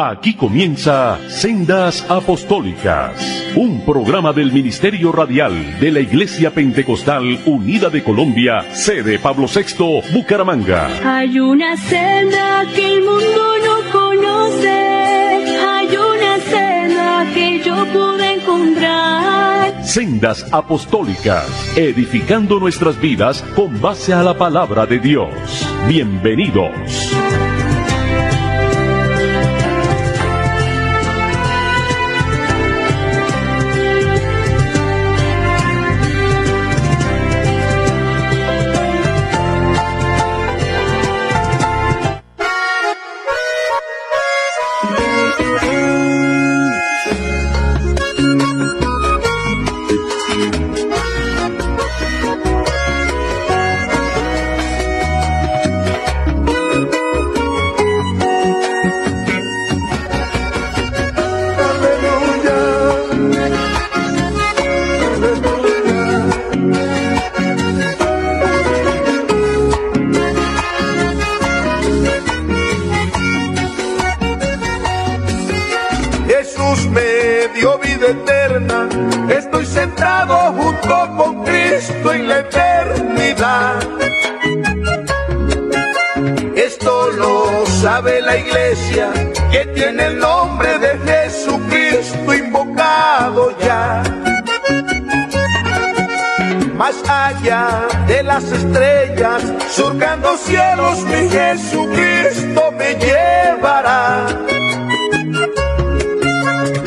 Aquí comienza Sendas Apostólicas, un programa del Ministerio Radial de la Iglesia Pentecostal Unida de Colombia, sede Pablo VI, Bucaramanga. Hay una senda que el mundo no conoce, hay una senda que yo pude encontrar. Sendas Apostólicas, edificando nuestras vidas con base a la palabra de Dios. Bienvenidos. Las estrellas, surcando cielos, mi Jesucristo me llevará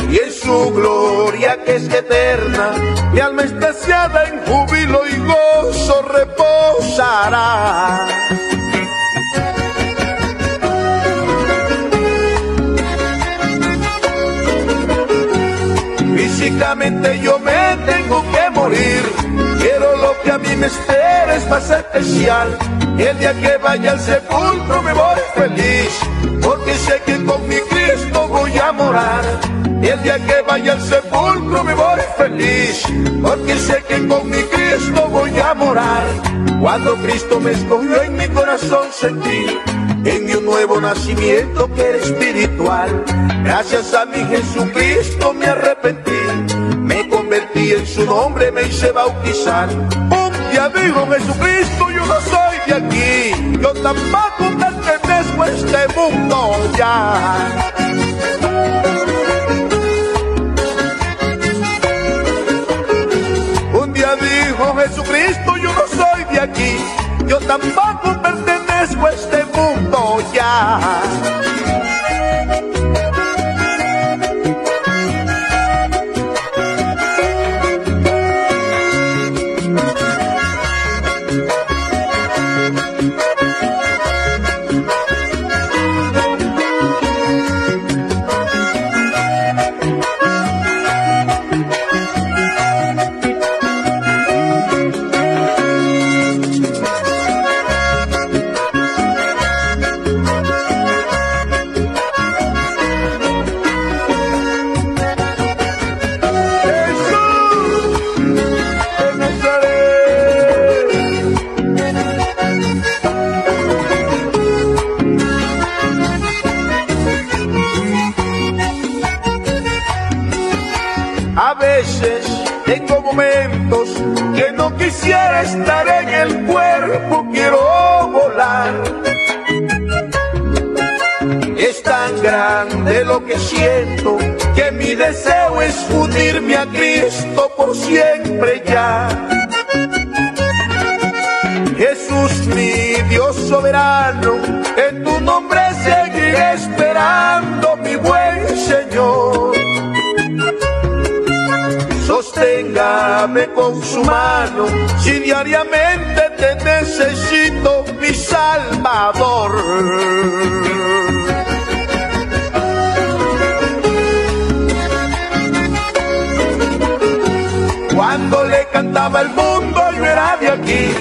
y en su gloria que es eterna, mi alma extasiada en júbilo y gozo reposará. Físicamente yo me tengo que morir, que a mí me espera es más especial. El día que vaya al sepulcro me voy feliz, porque sé que con mi Cristo voy a morar. El día que vaya al sepulcro me voy feliz, porque sé que con mi Cristo voy a morar. Cuando Cristo me escogió en mi corazón sentí en mi nuevo nacimiento que era espiritual. Gracias a mi Jesucristo me arrepentí, convertí en su nombre, me hice bautizar. Un día dijo Jesucristo, yo no soy de aquí, yo tampoco pertenezco a este mundo ya. Un día dijo Jesucristo, yo no soy de aquí, yo tampoco estar en el cuerpo, quiero volar. Es tan grande lo que siento que mi deseo es unirme a Cristo por siempre ya. Jesús, mi Dios soberano, Con su mano, si diariamente te necesito, mi Salvador. Cuando le cantaba el mundo yo era de aquí,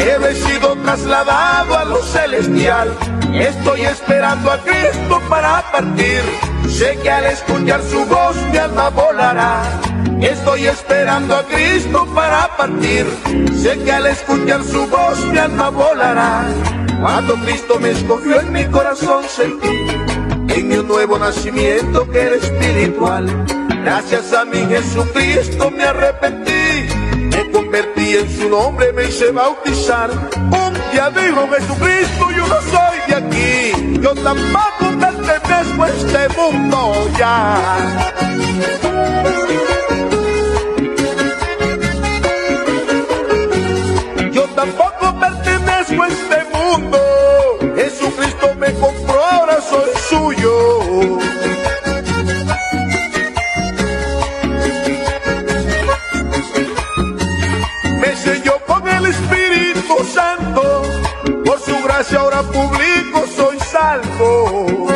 he sido trasladado a lo celestial. Estoy esperando a Cristo para partir. Sé que al escuchar su voz mi alma volará. Estoy esperando a Cristo para partir. Sé que al escuchar su voz mi alma volará. Cuando Cristo me escogió en mi corazón sentí un nuevo nacimiento que era espiritual. Gracias a mi Jesucristo me arrepentí, me convertí en su nombre, me hice bautizar. Un día dijo Jesucristo, yo no soy de aquí, yo tampoco pertenezco a este mundo ya. Tampoco pertenezco a este mundo, Jesucristo me compró, ahora soy suyo. Me selló con el Espíritu Santo, por su gracia ahora público soy salvo.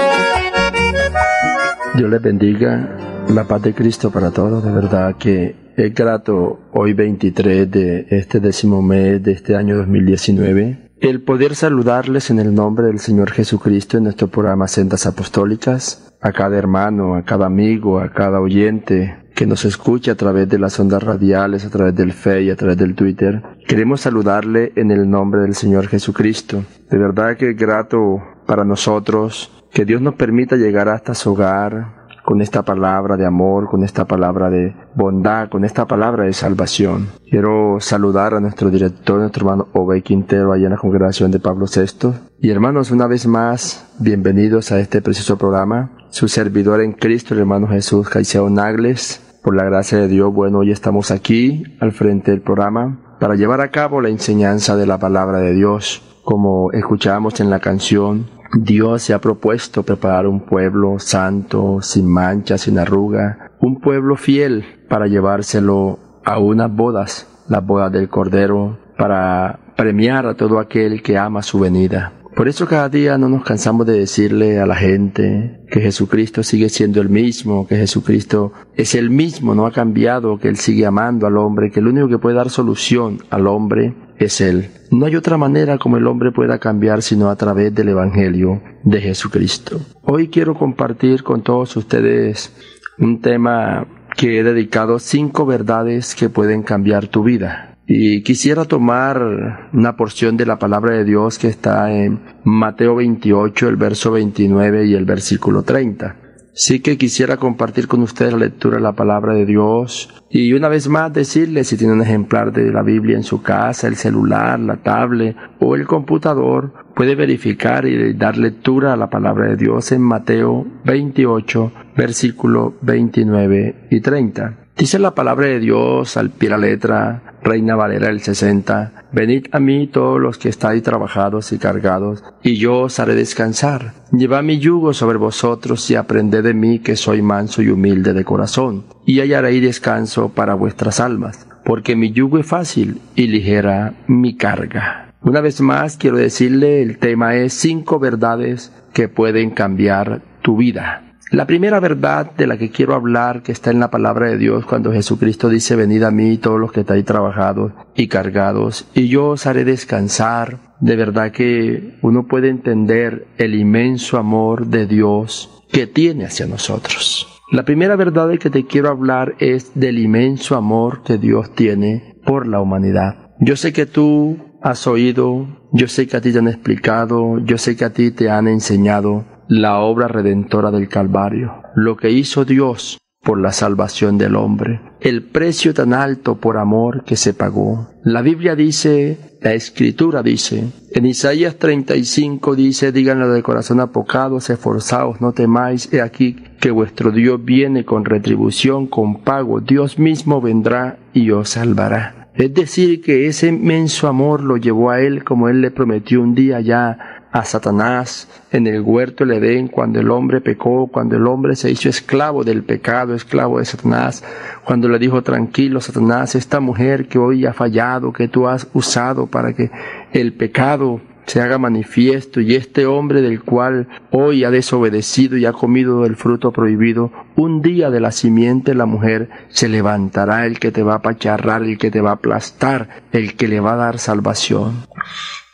Dios les bendiga, la paz de Cristo para todos, de verdad que es grato hoy 23 de este décimo mes de este año 2019 el poder saludarles en el nombre del Señor Jesucristo en nuestro programa Sendas Apostólicas, a cada hermano, a cada amigo, a cada oyente que nos escuche a través de las ondas radiales, a través del Fe y a través del Twitter. Queremos saludarle en el nombre del Señor Jesucristo. De verdad que es grato para nosotros que Dios nos permita llegar hasta su hogar, con esta palabra de amor, con esta palabra de bondad, con esta palabra de salvación. Quiero saludar a nuestro director, nuestro hermano Ove Quintero, allá en la congregación de Pablo VI. Y hermanos, una vez más, bienvenidos a este precioso programa. Su servidor en Cristo, el hermano Jesús Caicedo Nagles. Por la gracia de Dios, bueno, hoy estamos aquí al frente del programa para llevar a cabo la enseñanza de la palabra de Dios. Como escuchábamos en la canción, Dios se ha propuesto preparar un pueblo santo, sin mancha, sin arruga, un pueblo fiel para llevárselo a unas bodas, las bodas del Cordero, para premiar a todo aquel que ama su venida. Por eso cada día no nos cansamos de decirle a la gente que Jesucristo sigue siendo el mismo, que Jesucristo es el mismo, no ha cambiado, que Él sigue amando al hombre, que el único que puede dar solución al hombre es Él. No hay otra manera como el hombre pueda cambiar sino a través del Evangelio de Jesucristo. Hoy quiero compartir con todos ustedes un tema que he dedicado cinco verdades que pueden cambiar tu vida. Y quisiera tomar una porción de la palabra de Dios que está en Mateo 28, el verso 29 y el versículo 30. Sí que quisiera compartir con ustedes la lectura de la palabra de Dios y una vez más decirles si tienen un ejemplar de la Biblia en su casa, el celular, la tablet o el computador, puede verificar y dar lectura a la palabra de Dios en Mateo 28, versículo 29 y 30. Dice la palabra de Dios al pie la letra, Reina Valera del 60, Venid a mí todos los que estáis trabajados y cargados, y yo os haré descansar. Llevad mi yugo sobre vosotros y aprended de mí que soy manso y humilde de corazón, y hallaréis descanso para vuestras almas, porque mi yugo es fácil y ligera mi carga. Una vez más quiero decirle, el tema es cinco verdades que pueden cambiar tu vida. La primera verdad de la que quiero hablar, que está en la palabra de Dios, cuando Jesucristo dice, venid a mí todos los que estáis trabajados y cargados, y yo os haré descansar. De verdad que uno puede entender el inmenso amor de Dios que tiene hacia nosotros. La primera verdad de que te quiero hablar es del inmenso amor que Dios tiene por la humanidad. Yo sé que tú has oído, yo sé que a ti te han explicado, yo sé que a ti te han enseñado la obra redentora del Calvario, lo que hizo Dios por la salvación del hombre, el precio tan alto por amor que se pagó. La Biblia dice, la Escritura dice, en Isaías 35 dice, díganlo de corazón apocados, esforzaos, no temáis, he aquí que vuestro Dios viene con retribución, con pago, Dios mismo vendrá y os salvará. Es decir, que ese inmenso amor lo llevó a él como él le prometió un día ya a Satanás en el huerto del Edén cuando el hombre pecó, cuando el hombre se hizo esclavo del pecado, esclavo de Satanás, cuando le dijo tranquilo Satanás, esta mujer que hoy ha fallado, que tú has usado para que el pecado se haga manifiesto y este hombre del cual hoy ha desobedecido y ha comido del fruto prohibido, un día de la simiente la mujer se levantará el que te va a apacharrar, el que te va a aplastar, el que le va a dar salvación.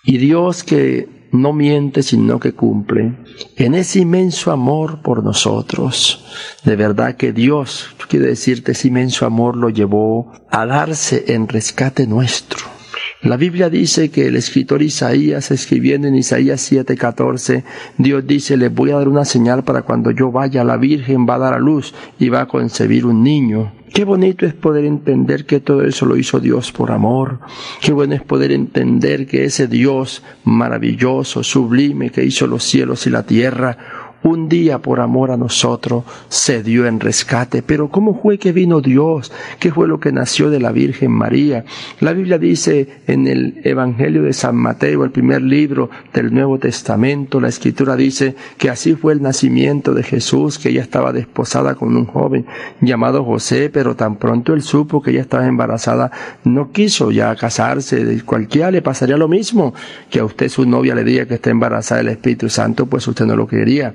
Y Dios que no miente, sino que cumple, en ese inmenso amor por nosotros. De verdad que Dios, quiere decirte, ese inmenso amor lo llevó a darse en rescate nuestro. La Biblia dice que el escritor Isaías, escribiendo en Isaías 7:14, Dios dice, le voy a dar una señal para cuando yo vaya, la Virgen va a dar a luz y va a concebir un niño. Qué bonito es poder entender que todo eso lo hizo Dios por amor. Qué bueno es poder entender que ese Dios maravilloso, sublime, que hizo los cielos y la tierra, un día por amor a nosotros se dio en rescate. Pero ¿cómo fue que vino Dios? ¿Qué fue lo que nació de la Virgen María? La Biblia dice en el Evangelio de San Mateo, el primer libro del Nuevo Testamento, la Escritura dice que así fue el nacimiento de Jesús, que ella estaba desposada con un joven llamado José, pero tan pronto él supo que ella estaba embarazada, no quiso ya casarse. Cualquiera le pasaría lo mismo que a usted su novia le diga que está embarazada del Espíritu Santo, pues usted no lo quería.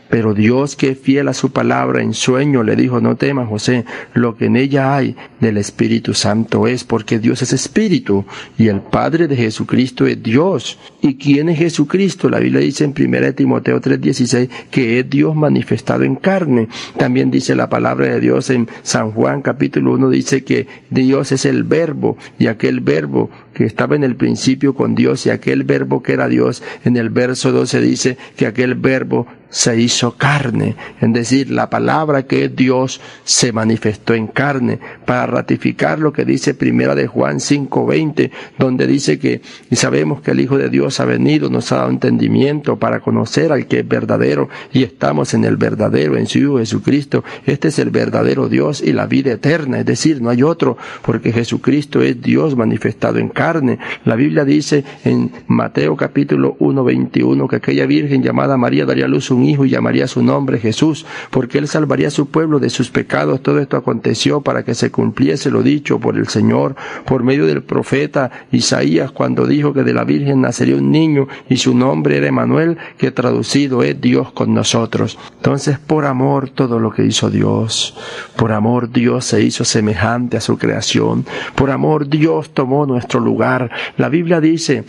Pero Dios, que es fiel a su palabra, en sueño le dijo, no temas, José, lo que en ella hay del Espíritu Santo es, porque Dios es Espíritu y el Padre de Jesucristo es Dios. ¿Y quién es Jesucristo? La Biblia dice en 1 Timoteo 3:16 que es Dios manifestado en carne. También dice la palabra de Dios en San Juan capítulo 1, dice que Dios es el verbo y aquel verbo que estaba en el principio con Dios y aquel verbo que era Dios, en el verso 12 dice que aquel verbo se hizo carne, es decir, la palabra que es Dios se manifestó en carne, para ratificar lo que dice primera de Juan 5:20, donde dice que y sabemos que el Hijo de Dios ha venido, nos ha dado entendimiento para conocer al que es verdadero y estamos en el verdadero, en su Hijo Jesucristo. Este es el verdadero Dios y la vida eterna, es decir, no hay otro, porque Jesucristo es Dios manifestado en carne. La Biblia dice en Mateo capítulo 1:21 que aquella virgen llamada María daría luz un hijo y llamaría su nombre Jesús, porque él salvaría a su pueblo de sus pecados. Todo esto aconteció para que se cumpliese lo dicho por el Señor por medio del profeta Isaías cuando dijo que de la Virgen nacería un niño y su nombre era Emanuel, que traducido es Dios con nosotros. Entonces, por amor todo lo que hizo Dios, por amor Dios se hizo semejante a su creación, por amor Dios tomó nuestro lugar. La Biblia dice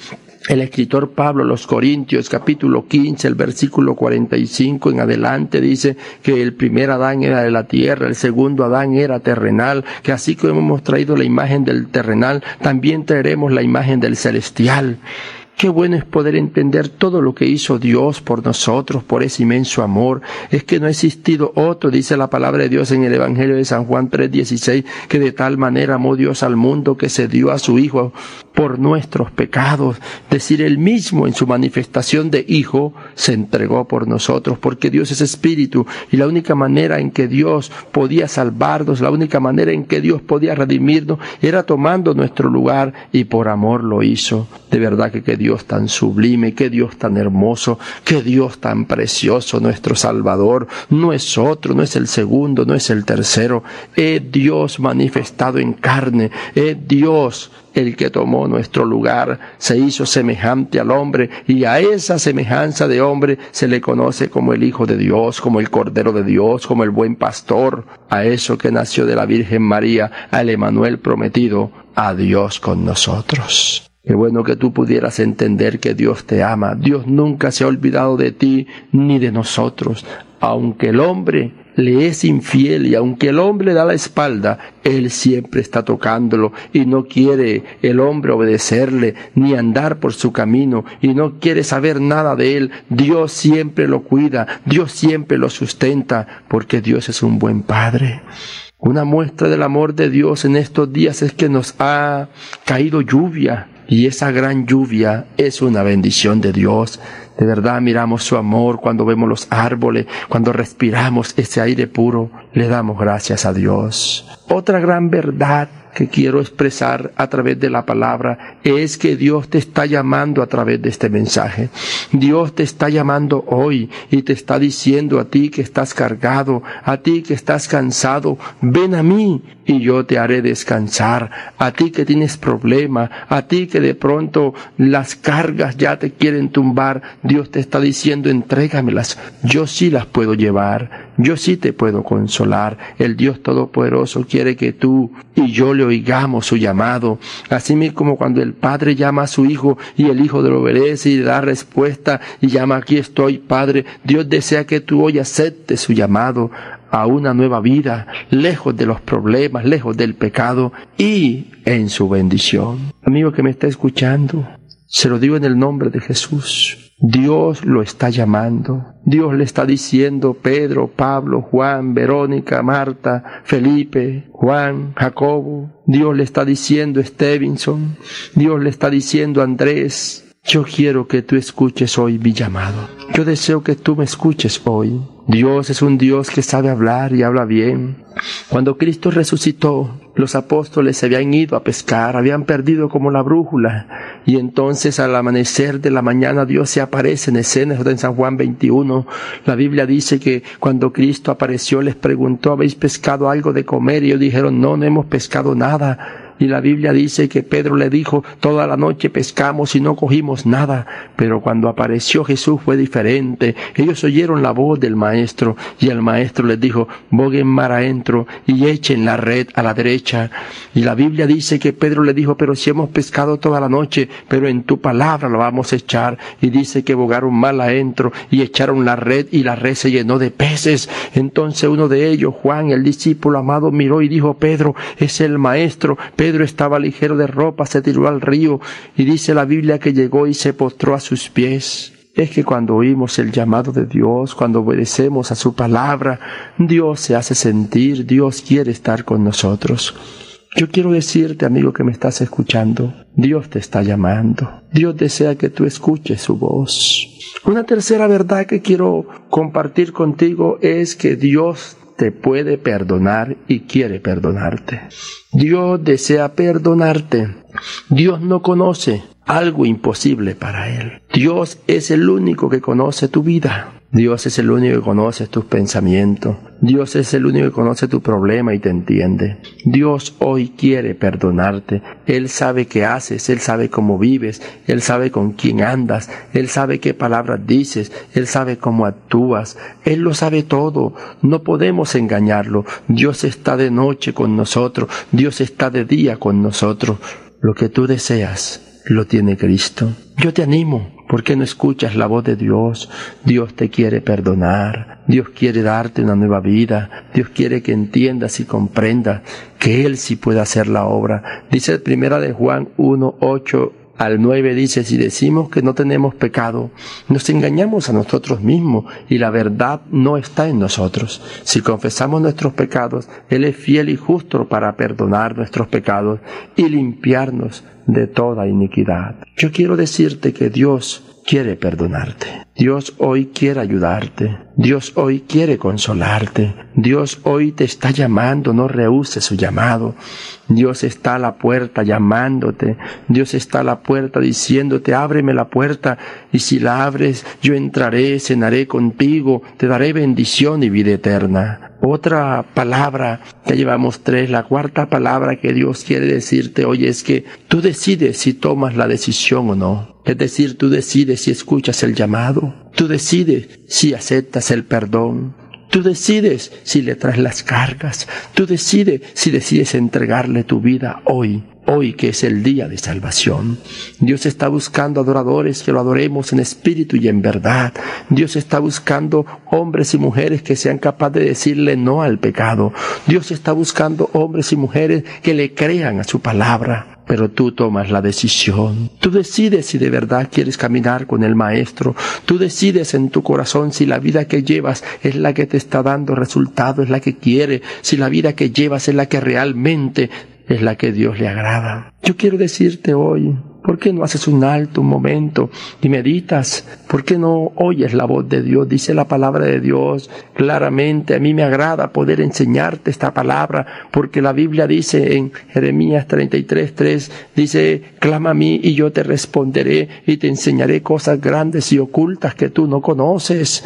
el escritor Pablo, los Corintios, capítulo 15, el versículo 45 en adelante, dice que el primer Adán era de la tierra, el segundo Adán era terrenal, que así como hemos traído la imagen del terrenal, también traeremos la imagen del celestial. Qué bueno es poder entender todo lo que hizo Dios por nosotros, por ese inmenso amor. Es que no ha existido otro, dice la palabra de Dios en el Evangelio de San Juan 3:16, que de tal manera amó Dios al mundo que se dio a su Hijo por nuestros pecados. Decir, él mismo en su manifestación de Hijo se entregó por nosotros, porque Dios es Espíritu y la única manera en que Dios podía salvarnos, la única manera en que Dios podía redimirnos, era tomando nuestro lugar y por amor lo hizo. De verdad que Dios tan sublime, qué Dios tan hermoso, qué Dios tan precioso, nuestro Salvador. No es otro, no es el segundo, no es el tercero. Es Dios manifestado en carne, es Dios el que tomó nuestro lugar, se hizo semejante al hombre y a esa semejanza de hombre se le conoce como el Hijo de Dios, como el Cordero de Dios, como el buen pastor, a eso que nació de la Virgen María, al Emanuel prometido, a Dios con nosotros. Qué bueno que tú pudieras entender que Dios te ama. Dios nunca se ha olvidado de ti ni de nosotros. Aunque el hombre le es infiel y aunque el hombre le da la espalda, él siempre está tocándolo y no quiere el hombre obedecerle ni andar por su camino y no quiere saber nada de él. Dios siempre lo cuida, Dios siempre lo sustenta porque Dios es un buen padre. Una muestra del amor de Dios en estos días es que nos ha caído lluvia y esa gran lluvia es una bendición de Dios. De verdad miramos su amor cuando vemos los árboles, cuando respiramos ese aire puro, le damos gracias a Dios. Otra gran verdad que quiero expresar a través de la palabra es que Dios te está llamando a través de este mensaje. Dios te está llamando hoy y te está diciendo a ti que estás cargado, a ti que estás cansado, ven a mí y yo te haré descansar. A ti que tienes problema, a ti que de pronto las cargas ya te quieren tumbar, Dios te está diciendo entrégamelas. Yo sí las puedo llevar, yo sí te puedo consolar. El Dios Todopoderoso quiere que tú y yo le oigamos su llamado, así mismo como cuando el Padre llama a su Hijo y el Hijo le obedece y da respuesta y llama aquí estoy, Padre, Dios desea que tú hoy aceptes su llamado, a una nueva vida, lejos de los problemas, lejos del pecado y en su bendición. Amigo que me está escuchando, se lo digo en el nombre de Jesús. Dios lo está llamando. Dios le está diciendo Pedro, Pablo, Juan, Verónica, Marta, Felipe, Juan, Jacobo. Dios le está diciendo Stevenson. Dios le está diciendo Andrés. Yo quiero que tú escuches hoy mi llamado. Yo deseo que tú me escuches hoy. Dios es un Dios que sabe hablar y habla bien. Cuando Cristo resucitó, los apóstoles se habían ido a pescar, habían perdido como la brújula, y entonces al amanecer de la mañana Dios se aparece en escenas en San Juan 21. La Biblia dice que cuando Cristo apareció les preguntó, ¿habéis pescado algo de comer? Y ellos dijeron, no, no hemos pescado nada. Y la Biblia dice que Pedro le dijo, toda la noche pescamos y no cogimos nada. Pero cuando apareció Jesús fue diferente. Ellos oyeron la voz del maestro y el maestro les dijo, boguen mar adentro y echen la red a la derecha. Y la Biblia dice que Pedro le dijo, pero si hemos pescado toda la noche, pero en tu palabra la vamos a echar. Y dice que bogaron mal adentro y echaron la red y la red se llenó de peces. Entonces uno de ellos, Juan, el discípulo amado, miró y dijo, Pedro, es el maestro. Pedro estaba ligero de ropa, se tiró al río y dice la Biblia que llegó y se postró a sus pies. Es que cuando oímos el llamado de Dios, cuando obedecemos a su palabra, Dios se hace sentir, Dios quiere estar con nosotros. Yo quiero decirte, amigo que me estás escuchando, Dios te está llamando. Dios desea que tú escuches su voz. Una tercera verdad que quiero compartir contigo es que Dios te puede perdonar y quiere perdonarte. Dios desea perdonarte. Dios no conoce algo imposible para Él. Dios es el único que conoce tu vida. Dios es el único que conoce tus pensamientos. Dios es el único que conoce tu problema y te entiende. Dios hoy quiere perdonarte. Él sabe qué haces, Él sabe cómo vives, Él sabe con quién andas, Él sabe qué palabras dices, Él sabe cómo actúas. Él lo sabe todo. No podemos engañarlo. Dios está de noche con nosotros. Dios está de día con nosotros. Lo que tú deseas lo tiene Cristo. Yo te animo ¿Por qué no escuchas la voz de Dios? Dios te quiere perdonar, Dios quiere darte una nueva vida, Dios quiere que entiendas y comprendas que Él sí puede hacer la obra. Dice primera de Juan 1, 8 al 9 dice, si decimos que no tenemos pecado, nos engañamos a nosotros mismos y la verdad no está en nosotros. Si confesamos nuestros pecados, Él es fiel y justo para perdonar nuestros pecados y limpiarnos de toda iniquidad. Yo quiero decirte que Dios quiere perdonarte. Dios hoy quiere ayudarte. Dios hoy quiere consolarte. Dios hoy te está llamando, no rehuses su llamado. Dios está a la puerta llamándote. Dios está a la puerta diciéndote, ábreme la puerta y si la abres, yo entraré, cenaré contigo, te daré bendición y vida eterna. Otra palabra, ya llevamos tres, la cuarta palabra que Dios quiere decirte hoy es que tú decides si tomas la decisión o no. Es decir, tú decides si escuchas el llamado, tú decides si aceptas el perdón, Tú decides si le traes las cargas. Tú decides si decides entregarle tu vida hoy, hoy que es el día de salvación. Dios está buscando adoradores que lo adoremos en espíritu y en verdad. Dios está buscando hombres y mujeres que sean capaces de decirle no al pecado. Dios está buscando hombres y mujeres que le crean a su palabra pero tú tomas la decisión. Tú decides si de verdad quieres caminar con el Maestro. Tú decides en tu corazón si la vida que llevas es la que te está dando resultado, es la que quiere, si la vida que llevas es la que realmente es la que Dios le agrada. Yo quiero decirte hoy, ¿Por qué no haces un alto, un momento y meditas? ¿Por qué no oyes la voz de Dios? Dice la palabra de Dios claramente. A mí me agrada poder enseñarte esta palabra porque la Biblia dice en Jeremías 33, 3, dice, clama a mí y yo te responderé y te enseñaré cosas grandes y ocultas que tú no conoces.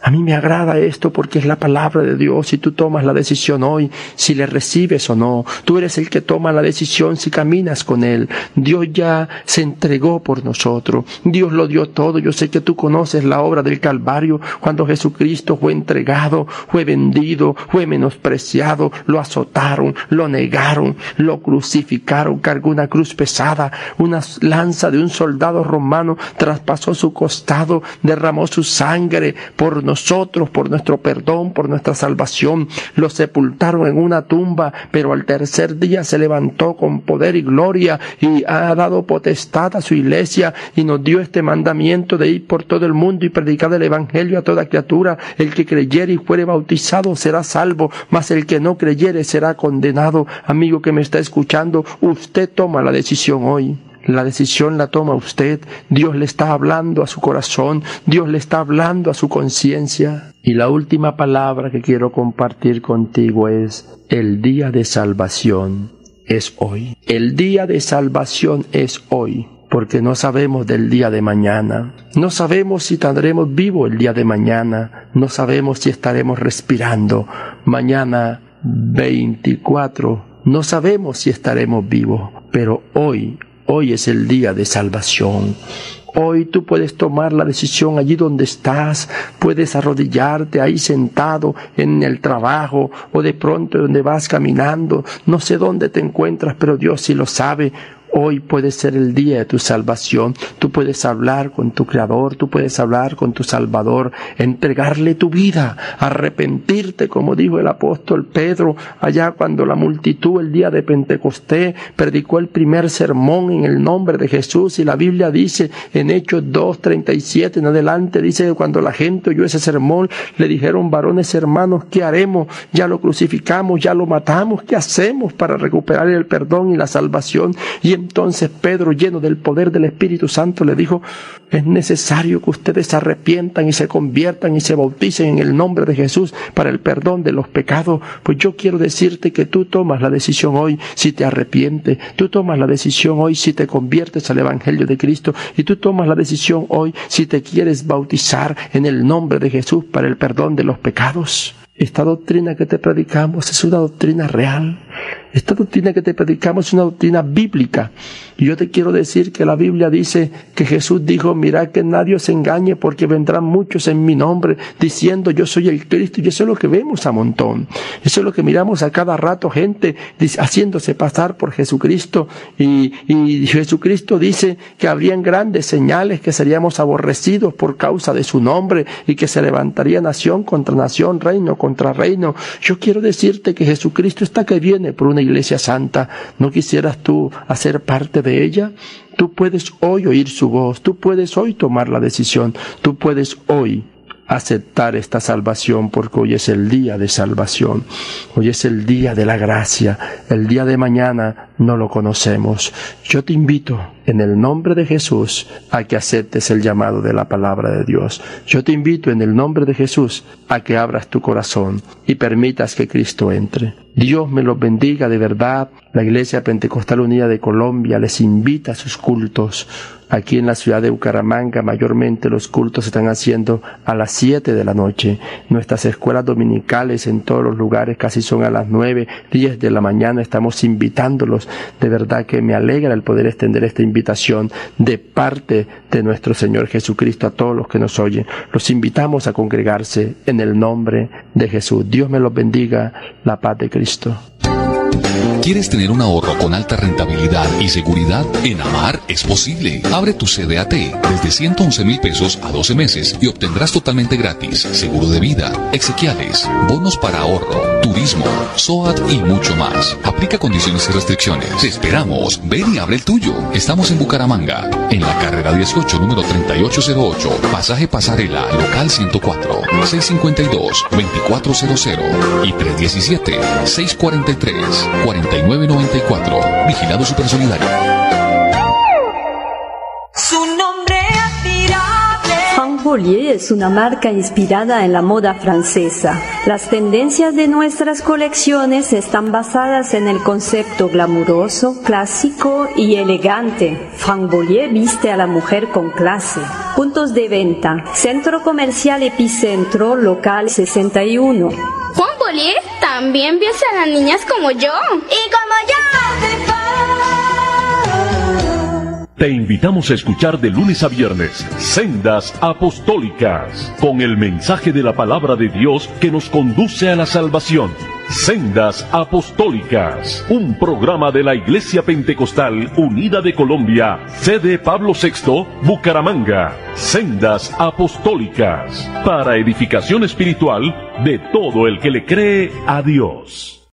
A mí me agrada esto porque es la palabra de Dios y tú tomas la decisión hoy si le recibes o no. Tú eres el que toma la decisión si caminas con Él. Dios ya se entregó por nosotros. Dios lo dio todo. Yo sé que tú conoces la obra del Calvario cuando Jesucristo fue entregado, fue vendido, fue menospreciado, lo azotaron, lo negaron, lo crucificaron, cargó una cruz pesada, una lanza de un soldado romano traspasó su costado, derramó su sangre por nosotros, por nuestro perdón, por nuestra salvación. Lo sepultaron en una tumba, pero al tercer día se levantó con poder y gloria y ha dado potestad a su iglesia y nos dio este mandamiento de ir por todo el mundo y predicar el evangelio a toda criatura. El que creyere y fuere bautizado será salvo, mas el que no creyere será condenado. Amigo que me está escuchando, usted toma la decisión hoy. La decisión la toma usted. Dios le está hablando a su corazón. Dios le está hablando a su conciencia. Y la última palabra que quiero compartir contigo es el día de salvación es hoy. El día de salvación es hoy porque no sabemos del día de mañana. No sabemos si tendremos vivo el día de mañana. No sabemos si estaremos respirando mañana 24. No sabemos si estaremos vivos, pero hoy, Hoy es el día de salvación. Hoy tú puedes tomar la decisión allí donde estás, puedes arrodillarte ahí sentado en el trabajo o de pronto donde vas caminando, no sé dónde te encuentras, pero Dios sí lo sabe. Hoy puede ser el día de tu salvación. Tú puedes hablar con tu Creador, tú puedes hablar con tu Salvador, entregarle tu vida, arrepentirte, como dijo el apóstol Pedro allá cuando la multitud el día de Pentecostés predicó el primer sermón en el nombre de Jesús y la Biblia dice en Hechos 2.37 en adelante, dice que cuando la gente oyó ese sermón le dijeron varones hermanos, ¿qué haremos? Ya lo crucificamos, ya lo matamos, ¿qué hacemos para recuperar el perdón y la salvación? Y entonces Pedro, lleno del poder del Espíritu Santo, le dijo, es necesario que ustedes se arrepientan y se conviertan y se bauticen en el nombre de Jesús para el perdón de los pecados. Pues yo quiero decirte que tú tomas la decisión hoy si te arrepientes, tú tomas la decisión hoy si te conviertes al Evangelio de Cristo y tú tomas la decisión hoy si te quieres bautizar en el nombre de Jesús para el perdón de los pecados. Esta doctrina que te predicamos es una doctrina real. Esta doctrina que te predicamos es una doctrina bíblica. Y yo te quiero decir que la Biblia dice que Jesús dijo, mira que nadie se engañe porque vendrán muchos en mi nombre diciendo yo soy el Cristo. Y eso es lo que vemos a montón. Eso es lo que miramos a cada rato, gente haciéndose pasar por Jesucristo. Y, y Jesucristo dice que habrían grandes señales, que seríamos aborrecidos por causa de su nombre y que se levantaría nación contra nación, reino contra reino. Yo quiero decirte que Jesucristo está que viene por una iglesia santa, ¿no quisieras tú hacer parte de ella? Tú puedes hoy oír su voz, tú puedes hoy tomar la decisión, tú puedes hoy aceptar esta salvación porque hoy es el día de salvación, hoy es el día de la gracia, el día de mañana no lo conocemos. Yo te invito en el nombre de Jesús a que aceptes el llamado de la palabra de Dios. Yo te invito en el nombre de Jesús a que abras tu corazón y permitas que Cristo entre. Dios me los bendiga de verdad. La Iglesia Pentecostal Unida de Colombia les invita a sus cultos Aquí en la ciudad de Bucaramanga mayormente los cultos se están haciendo a las 7 de la noche. Nuestras escuelas dominicales en todos los lugares casi son a las 9, 10 de la mañana. Estamos invitándolos. De verdad que me alegra el poder extender esta invitación de parte de nuestro Señor Jesucristo a todos los que nos oyen. Los invitamos a congregarse en el nombre de Jesús. Dios me los bendiga. La paz de Cristo. ¿Quieres tener un ahorro con alta rentabilidad y seguridad? En Amar es posible. Abre tu CDAT desde 111 mil pesos a 12 meses y obtendrás totalmente gratis seguro de vida, exequiales, bonos para ahorro, turismo, SOAT y mucho más. Aplica condiciones y restricciones. Te esperamos. Ven y abre el tuyo. Estamos en Bucaramanga, en la carrera 18, número 3808, pasaje pasarela, local 104, 652-2400 y 317-643-4994. Vigilado Supersolidario. Su nombre admirable. Es una marca inspirada en la moda francesa. Las tendencias de nuestras colecciones están basadas en el concepto glamuroso, clásico y elegante. Fanvolier viste a la mujer con clase. Puntos de venta. Centro Comercial Epicentro, local 61. También viste a las niñas como yo. Y como yo. Te invitamos a escuchar de lunes a viernes Sendas Apostólicas, con el mensaje de la palabra de Dios que nos conduce a la salvación. Sendas Apostólicas, un programa de la Iglesia Pentecostal Unida de Colombia, sede Pablo VI, Bucaramanga. Sendas Apostólicas, para edificación espiritual de todo el que le cree a Dios.